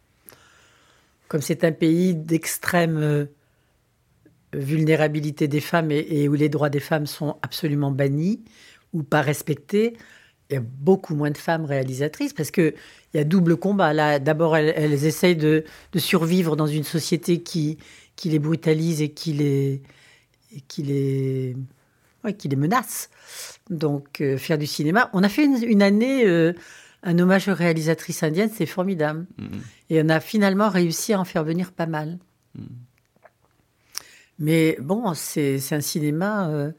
Comme c'est un pays d'extrême euh, vulnérabilité des femmes et, où les droits des femmes sont absolument bannis ou pas respectés, il y a beaucoup moins de femmes réalisatrices parce qu'il y a double combat. Là, d'abord, elles, essayent de, survivre dans une société qui, qui les brutalise et qui les, qui les, qui les menace. Donc, euh, faire du cinéma. On a fait une, année euh, un hommage aux réalisatrices indiennes, c'est formidable. Mm-hmm. Et on a finalement réussi à en faire venir pas mal. Mm. Mais bon, c'est un cinéma euh,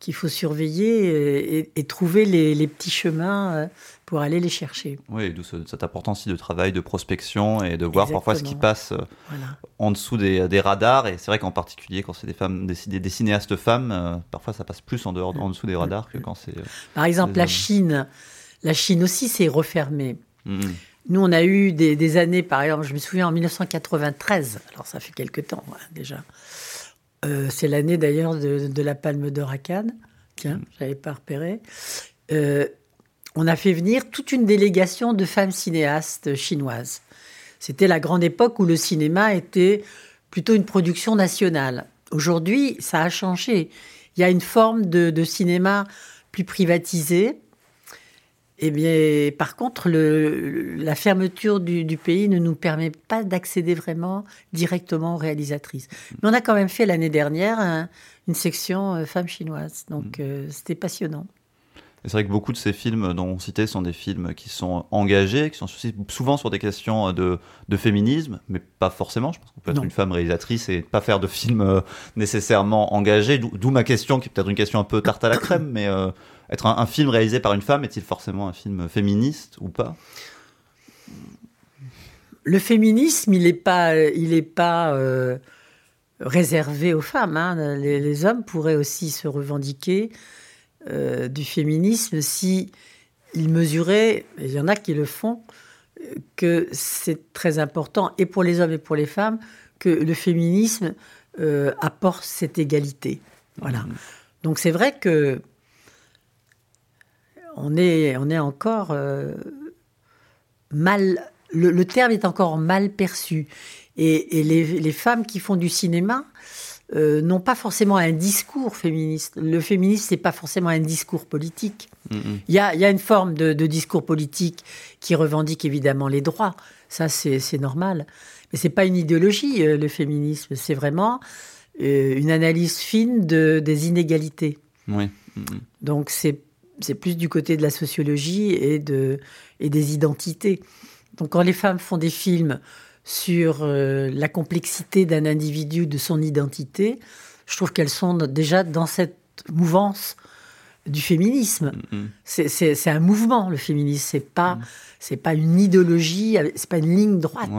qu'il faut surveiller et, trouver les, petits chemins euh, pour aller les chercher. Oui, d'où cette importance aussi de travail, de prospection et de voir parfois ce qui passe euh, en dessous des, radars. Et c'est vrai qu'en particulier quand c'est des femmes, des, des, cinéastes femmes, parfois ça passe plus en, dehors, en dessous des radars que quand c'est. Par exemple, la Chine. La Chine aussi s'est refermée. Mmh. Nous, on a eu des, années, par exemple, je me souviens en 1993, alors ça fait quelque temps hein, déjà, euh, c'est l'année d'ailleurs de, la Palme d'Or à Cannes. Tiens, je n'avais pas repéré. Euh, on a fait venir toute une délégation de femmes cinéastes chinoises. C'était la grande époque où le cinéma était plutôt une production nationale. Aujourd'hui, ça a changé. Il y a une forme de cinéma plus privatisé, eh bien, par contre, la fermeture du, pays ne nous permet pas d'accéder vraiment directement aux réalisatrices. Mais on a quand même fait l'année dernière une section euh, femmes chinoises. Donc, mm. euh, c'était passionnant. C'est vrai que beaucoup de ces films dont on citait sont des films qui sont engagés, qui sont souvent sur des questions de, féminisme, mais pas forcément. Je pense qu'on peut être une femme réalisatrice et pas faire de films euh, nécessairement engagés. D'où ma question, qui est peut-être une question un peu tarte à la crème, mais être un, film réalisé par une femme est-il forcément un film féministe ou pas? Le féminisme, il n'est pas, il est pas euh, réservé aux femmes. Hein. Les, hommes pourraient aussi se revendiquer euh, du féminisme si ils mesuraient, et il y en a qui le font, que c'est très important, et pour les hommes et pour les femmes, que le féminisme euh, apporte cette égalité. Voilà. Mmh. Donc c'est vrai que on est, on est encore euh, mal. Le, terme est encore mal perçu. Et, les, femmes qui font du cinéma euh, n'ont pas forcément un discours féministe. Le féminisme, n'est pas forcément un discours politique. Il y, a, une forme de, discours politique qui revendique évidemment les droits. Ça, c'est normal. Mais c'est pas une idéologie, euh, le féminisme. C'est vraiment une analyse fine de, des inégalités. Oui. Donc, c'est c'est plus du côté de la sociologie et, de, et des identités. Donc quand les femmes font des films sur euh, la complexité d'un individu, de son identité, je trouve qu'elles sont déjà dans cette mouvance du féminisme. Mm-hmm. C'est un mouvement, le féminisme. C'est pas, mm. c'est pas une idéologie, c'est pas une ligne droite.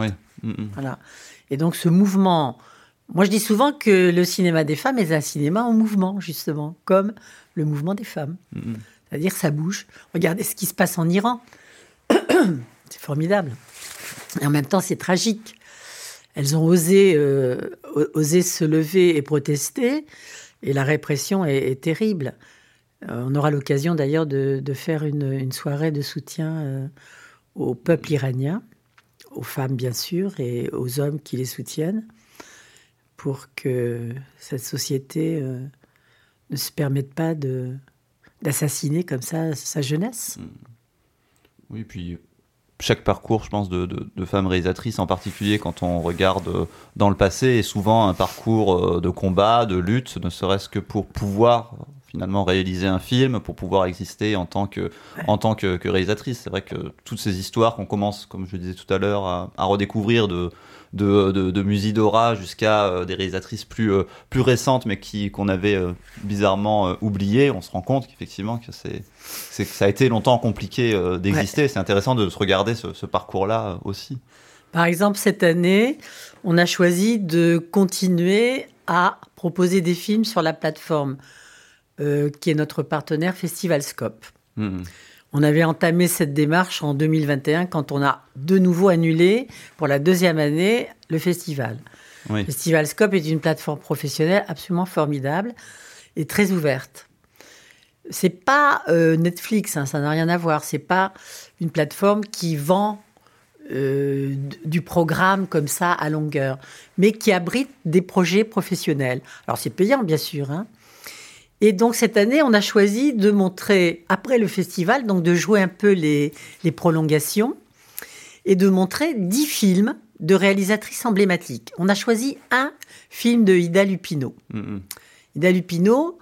Mm-hmm. Voilà. Et donc ce mouvement, moi je dis souvent que le cinéma des femmes est un cinéma en mouvement, justement, comme le mouvement des femmes. C'est-à-dire ça bouge. Regardez ce qui se passe en Iran. c'est formidable. Et en même temps, c'est tragique. Elles ont osé, euh, se lever et protester, et la répression est, terrible. Euh, on aura l'occasion d'ailleurs de, faire une, soirée de soutien euh, au peuple iranien, aux femmes bien sûr, et aux hommes qui les soutiennent, pour que cette société ne se permette pas de, d'assassiner comme ça sa jeunesse. Mm. Oui, puis chaque parcours, je pense, de, femmes réalisatrices, en particulier quand on regarde euh, dans le passé, est souvent un parcours euh, de combat, de lutte, ne serait-ce que pour pouvoir finalement réaliser un film, pour pouvoir exister en tant que, en tant que, réalisatrice. C'est vrai que toutes ces histoires qu'on commence, comme je le disais tout à l'heure, à redécouvrir de, de, de, Musidora jusqu'à euh, des réalisatrices plus, euh, plus récentes, mais qui qu'on avait euh, bizarrement oubliées, on se rend compte qu'effectivement que c'est, c'est, ça a été longtemps compliqué d'exister. C'est intéressant de se regarder ce, parcours-là aussi. Par exemple, cette année, on a choisi de continuer à proposer des films sur la plateforme qui est notre partenaire Festival Scope. Mmh. On avait entamé cette démarche en 2021 quand on a de nouveau annulé pour la deuxième année le festival. Oui. Festival Scope est une plateforme professionnelle absolument formidable et très ouverte. C'est pas euh, Netflix, hein, ça n'a rien à voir. C'est pas une plateforme qui vend euh, du programme comme ça à longueur, mais qui abrite des projets professionnels. Alors c'est payant bien sûr. hein. Et donc cette année, on a choisi de montrer après le festival, donc de jouer un peu les, les prolongations et de montrer dix films de réalisatrices emblématiques. On a choisi un film de Ida Lupino. Mm, mm. Ida Lupino,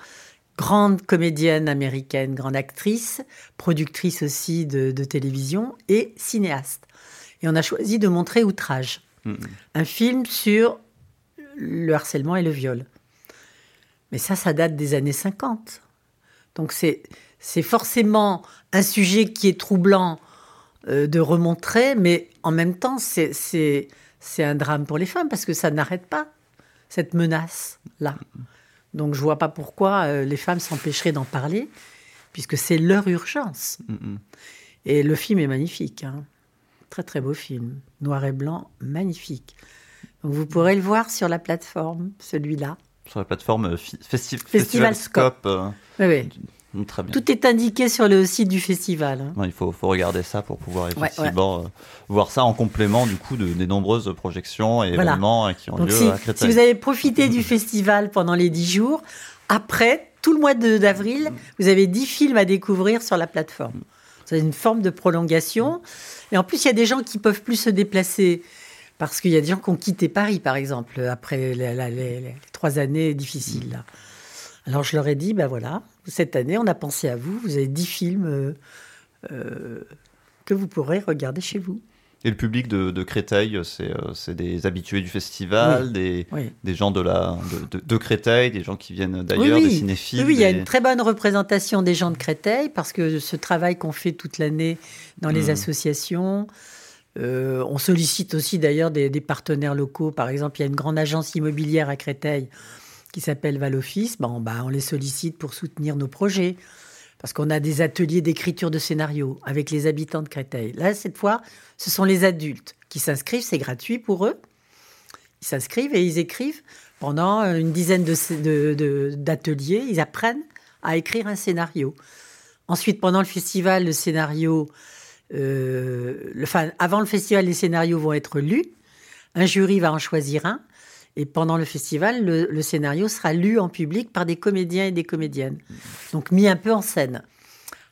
grande comédienne américaine, grande actrice, productrice aussi de, de télévision et cinéaste. Et on a choisi de montrer Outrage, Mm, mm. un film sur le harcèlement et le viol. Mais ça, ça date des années 50. Donc c'est c'est forcément un sujet qui est troublant euh, de remontrer, mais en même temps, c'est c'est c'est un drame pour les femmes parce que ça n'arrête pas cette menace-là. Donc je vois pas pourquoi euh, les femmes s'empêcheraient d'en parler, puisque c'est leur urgence. Mm, mm. Et le film est magnifique. hein. Très très beau film. Noir et blanc, magnifique. Donc vous pourrez le voir sur la plateforme, celui-là. Sur la plateforme euh, Festi- Festival Scope. euh, Oui, oui. mm, très bien. Tout est indiqué sur le site du festival. hein. Il faut, faut regarder ça pour pouvoir Ouais, euh, voir ça en complément du coup de, des nombreuses projections et Voilà. événements euh, qui ont Donc lieu si, à si Créteil. vous avez profité du festival pendant les dix jours, après, tout le mois d'avril, vous avez dix films à découvrir sur la plateforme. C'est une forme de prolongation. Et en plus, il y a des gens qui peuvent plus se déplacer. Parce qu'il y a des gens qui ont quitté Paris, par exemple, après la- la- les, les trois années difficiles. là. Alors je leur ai dit, ben voilà, cette année, on a pensé à vous. Vous avez dix films euh, euh, que vous pourrez regarder chez vous. Et le public de, de Créteil, c'est euh, c'est des habitués du festival, Oui. des, Oui. des gens de, la, de, de- de Créteil, des gens qui viennent d'ailleurs, oui, des cinéphiles. Oui, il y a une très bonne représentation des gens de Créteil parce que ce travail qu'on fait toute l'année dans les Mm. associations, euh, on sollicite aussi d'ailleurs des, partenaires locaux. Par exemple, il y a une grande agence immobilière à Créteil qui s'appelle Valoffice. Bon, bah, on les sollicite pour soutenir nos projets parce qu'on a des ateliers d'écriture de scénarios avec les habitants de Créteil. Là, cette fois, ce sont les adultes qui s'inscrivent, c'est gratuit pour eux. Ils s'inscrivent et ils écrivent pendant une dizaine d'ateliers. ils apprennent à écrire un scénario. Ensuite, pendant le festival, le scénario, enfin, avant le festival, les scénarios vont être lus. Un jury va en choisir un. Et pendant le festival, le, scénario sera lu en public par des comédiens et des comédiennes. Donc mis un peu en scène.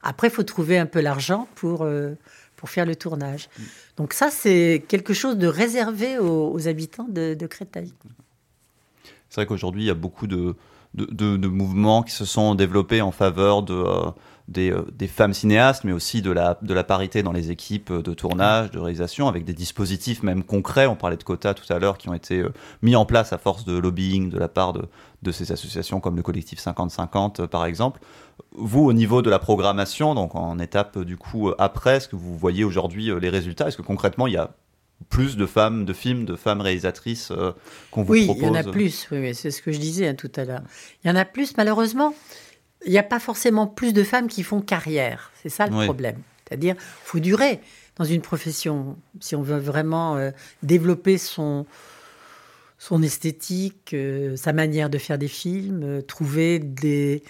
Après, il faut trouver un peu l'argent pour, euh, pour faire le tournage. Donc ça, c'est quelque chose de réservé aux, aux habitants de, de Créteil. C'est vrai qu'aujourd'hui, il y a beaucoup de, de, mouvements qui se sont développés en faveur de, euh, des, euh, des femmes cinéastes, mais aussi de la, de la parité dans les équipes de tournage, de réalisation, avec des dispositifs même concrets. On parlait de quotas tout à l'heure qui ont été euh, mis en place à force de lobbying de la part de, de ces associations comme le collectif 50-50 euh, par exemple. Vous, au niveau de la programmation, donc en étape du coup après, est-ce que vous voyez aujourd'hui les résultats? Est-ce que concrètement il y a plus de femmes, de films, de femmes réalisatrices euh, qu'on vous Oui, propose il y en a plus. Oui, oui, c'est ce que je disais hein, tout à l'heure. Il y en a plus, malheureusement. Il n'y a pas forcément plus de femmes qui font carrière. C'est ça le Oui. problème. C'est-à-dire, faut durer dans une profession si on veut vraiment euh, développer son son esthétique, euh, sa manière de faire des films, trouver des,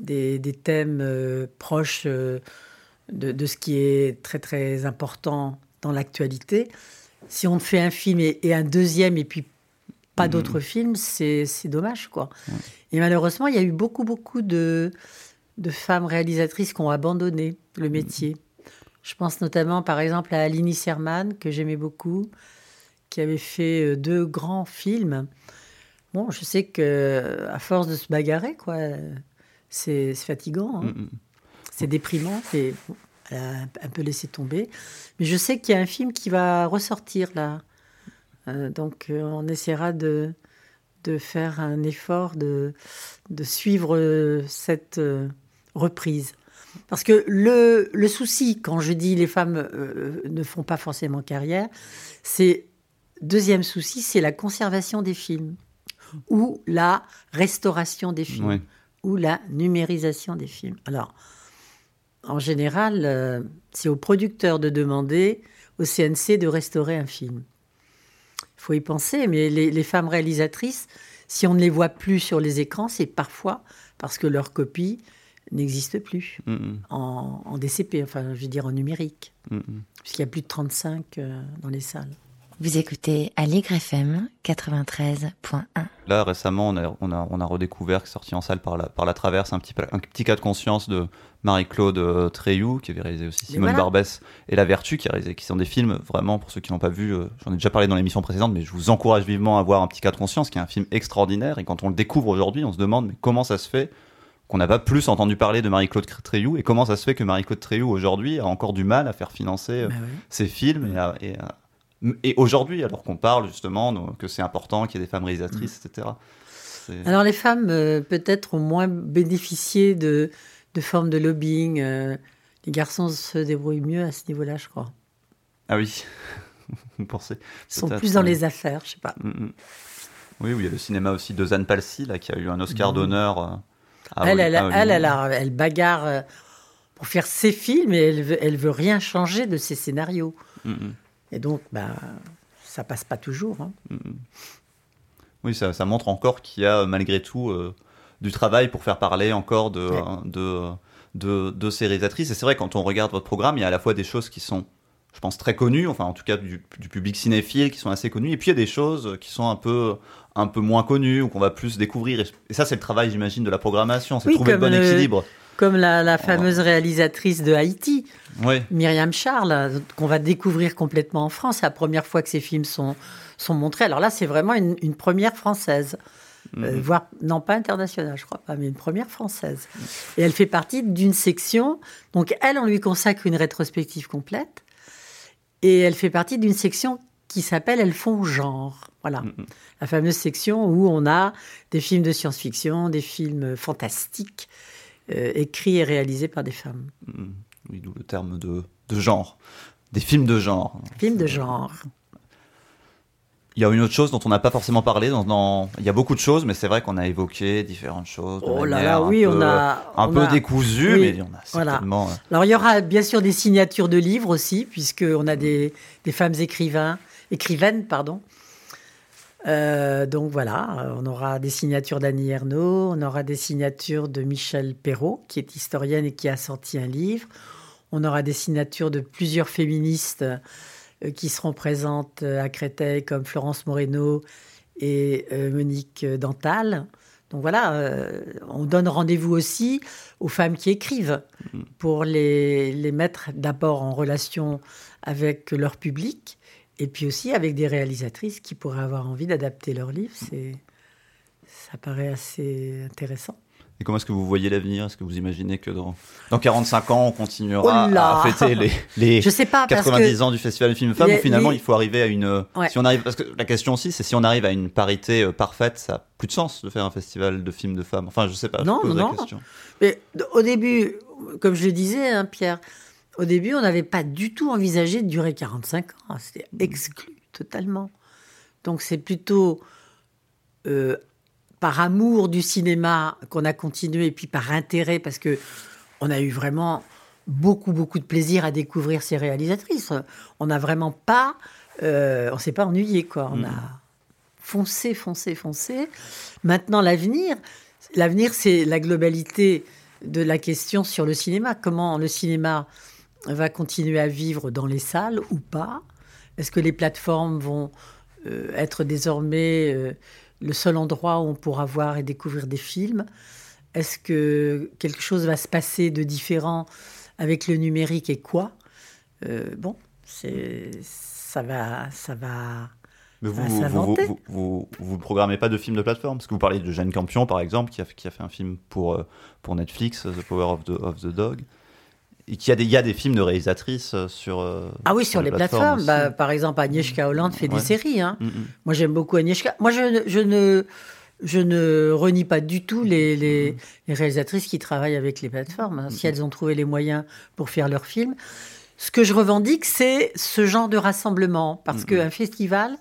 des, des thèmes proches de, de ce qui est très très important dans l'actualité. Si on fait un film et, et un deuxième et puis pas Mhm. d'autres films, c'est c'est dommage quoi. Et malheureusement, il y a eu beaucoup beaucoup de, de femmes réalisatrices qui ont abandonné le métier. Je pense notamment par exemple à Aline Serman que j'aimais beaucoup, qui avait fait euh, deux grands films. Bon, je sais que à force de se bagarrer, quoi, c'est fatigant. hein. Mm, mm. C'est déprimant, c'est elle a un- peu laissé tomber. Mais je sais qu'il y a un film qui va ressortir là. Euh, donc euh, on essaiera de, de faire un effort de, de suivre euh, cette reprise. Parce que le, le souci, quand je dis les femmes euh, ne font pas forcément carrière, c'est deuxième souci, c'est la conservation des films ou la restauration des films ou la numérisation des films. Alors, en général, euh, c'est au producteur de demander au CNC de restaurer un film. Il faut y penser, mais les, les femmes réalisatrices, si on ne les voit plus sur les écrans, c'est parfois parce que leur copie n'existe plus Mm, mm, en, en DCP, enfin, je veux dire en numérique, mm. puisqu'il y a plus de 35 euh, dans les salles. Vous écoutez Allegre FM 93.1. Là, récemment, on a, on a, on a redécouvert, qui est sorti en salle par la, par la traverse, un petit, un petit cas de conscience de Marie-Claude euh, Treilloux, qui avait réalisé aussi Simone voilà. Barbès et La Vertu, qui, a réalisé, qui sont des films, vraiment, pour ceux qui l'ont pas vu, euh, j'en ai déjà parlé dans l'émission précédente, mais je vous encourage vivement à voir un petit cas de conscience, qui est un film extraordinaire. Et quand on le découvre aujourd'hui, on se demande, mais comment ça se fait qu'on n'a pas plus entendu parler de Marie-Claude Treilloux et comment ça se fait que Marie-Claude Treilloux aujourd'hui a encore du mal à faire financer euh, Bah oui. ces films et, à- et, à- et aujourd'hui alors qu'on parle justement donc, que c'est important qu'il y ait des femmes réalisatrices etc C'est- Alors les femmes, euh, peut-être, ont moins bénéficié de, de formes de lobbying. euh, les garçons se débrouillent mieux à ce niveau-là, je crois. ah oui vous pensez Ils sont plus dans les affaires, je sais pas. Mm, mm. oui oui il y a le cinéma aussi de Zane Palsy là qui a eu un Oscar d'honneur euh, elle, elle, elle, Hollywood. elle, bagarre pour faire ses films et elle veut, elle veut rien changer de ses scénarios. Et donc, bah, ça passe pas toujours. hein. mm, mm. oui ça, ça montre encore qu'il y a malgré tout euh, du travail pour faire parler encore de, Ouais. de, de, de ces réalisatrices et c'est vrai quand on regarde votre programme il y a à la fois des choses qui sont je pense très connues, enfin en tout cas du, du public cinéphile qui sont assez connues, et puis il y a des choses qui sont un peu un peu moins connues ou qu'on va plus découvrir. Et, ça c'est le travail j'imagine de la programmation, c'est Oui, trouver le bon équilibre. Comme la, la fameuse réalisatrice de Haïti, Oui, Myriam Charles, qu'on va découvrir complètement en France. C'est la première fois que ces films sont, sont montrés. Alors là, c'est vraiment une, une première française. Euh, Mhm. voire, non pas internationale, je crois pas, mais une première française. Et elle fait partie d'une section. Donc, elle, on lui consacre une rétrospective complète. Et elle fait partie d'une section qui s'appelle Elles font genre. Voilà. Mhm. La fameuse section où on a des films de science-fiction, des films fantastiques, écrits et réalisés par des femmes. Mhm. oui d'où le terme de, de genre, des films de genre. Films de genre. Il y a une autre chose dont on n'a pas forcément parlé. Dans, dans- Il y a beaucoup de choses, mais c'est vrai qu'on a évoqué différentes choses. Oh là là, oui, peu- on a. un on peu a- décousu, oui, mais on a certainement. euh, Alors, il y aura bien sûr des signatures de livres aussi, puisqu'on a des, des femmes écrivains, écrivaines, pardon. Euh, donc voilà, on aura des signatures d'Annie Ernaux, on aura des signatures de Michel Perrault, qui est historienne et qui a sorti un livre. On aura des signatures de plusieurs féministes euh, qui seront présentes euh, à Créteil, comme Florence Moreno et euh, Monique Dantal. Donc voilà, euh, on donne rendez-vous aussi aux femmes qui écrivent pour les, les mettre d'abord en relation avec leur public et puis aussi avec des réalisatrices qui pourraient avoir envie d'adapter leur livre. C'est, ça paraît assez intéressant. Et comment est-ce que vous voyez l'avenir? Est-ce que vous imaginez que dans, dans 45 ans, on continuera Oh à fêter les, les Je sais pas parce 90 que ans du Festival des films femmes les- ou finalement les- il faut arriver à une. Ouais. Si on arrive, parce que la question aussi, c'est si on arrive à une parité euh, parfaite, ça a plus de sens de faire un festival de films de femmes. Enfin, je sais pas. Non, je pose non, la non. question. Mais au début, comme je le disais, hein, Pierre, au début, on n'avait pas du tout envisagé de durer 45 ans. C'était exclu totalement. Donc c'est plutôt euh, par amour du cinéma qu'on a continué et puis par intérêt parce que on a eu vraiment beaucoup beaucoup de plaisir à découvrir ces réalisatrices. On n'a vraiment pas, euh, on s'est pas ennuyé quoi. On Mhm. a foncé, foncé, foncé. Maintenant l'avenir, l'avenir c'est la globalité de la question sur le cinéma. Comment le cinéma va continuer à vivre dans les salles ou pas? Est-ce que les plateformes vont euh, être désormais euh, le seul endroit où on pourra voir et découvrir des films? Est-ce que quelque chose va se passer de différent avec le numérique et quoi? Euh, Bon, c'est ça va, ça va. Mais vous, va vous, vous, s'inventer. vous, vous, vous programmez pas de films de plateforme? Parce que vous parlez de Jeanne Campion, par exemple, qui a, qui a fait un film pour, pour Netflix, The Power of the, of the Dog. Et qui a des, il y a des films de réalisatrices euh, sur. euh, Ah oui, sur, les plateformes. Bah, par exemple, Agnieszka Holland fait Ouais. des séries. Hein. Mm, mm. Moi, j'aime beaucoup Agnieszka. Moi, je, ne- je ne, je ne renie pas du tout les, les, les réalisatrices qui travaillent avec les plateformes. hein, si elles ont trouvé les moyens pour faire leurs films. Ce que je revendique, c'est ce genre de rassemblement. Parce qu'un festival,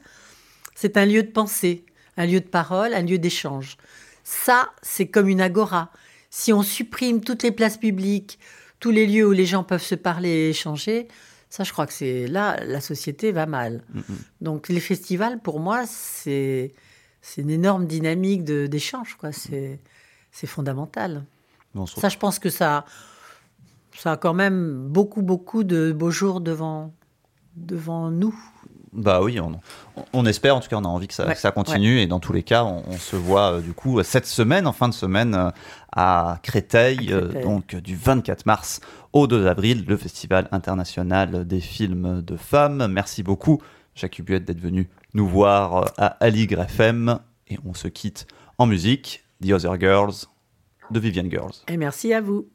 c'est un lieu de pensée, un lieu de parole, un lieu d'échange. Ça, c'est comme une agora. Si on supprime toutes les places publiques, tous les lieux où les gens peuvent se parler et échanger, ça, je crois que c'est là, la société va mal. Mm, mm. Donc, les festivals, pour moi, c'est c'est une énorme dynamique de- d'échange, quoi. C'est c'est fondamental. Ça, je pense que ça, ça a quand même beaucoup, beaucoup de beaux jours devant, devant nous. Bah oui, on, on espère, en tout cas, on a envie que ça, Ouais, que ça continue. Et dans tous les cas, on, on se voit euh, du coup cette semaine, en fin de semaine, euh, à Créteil, À euh, donc du 24 mars au 2 avril, le Festival international des films de femmes. Merci beaucoup, Jacques Hubuette, d'être venu nous voir euh, à Aligre FM. Et on se quitte en musique, The Other Girls de Vivian Girls. Et merci à vous.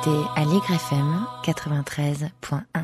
Écoutez Allegre FM 93.1.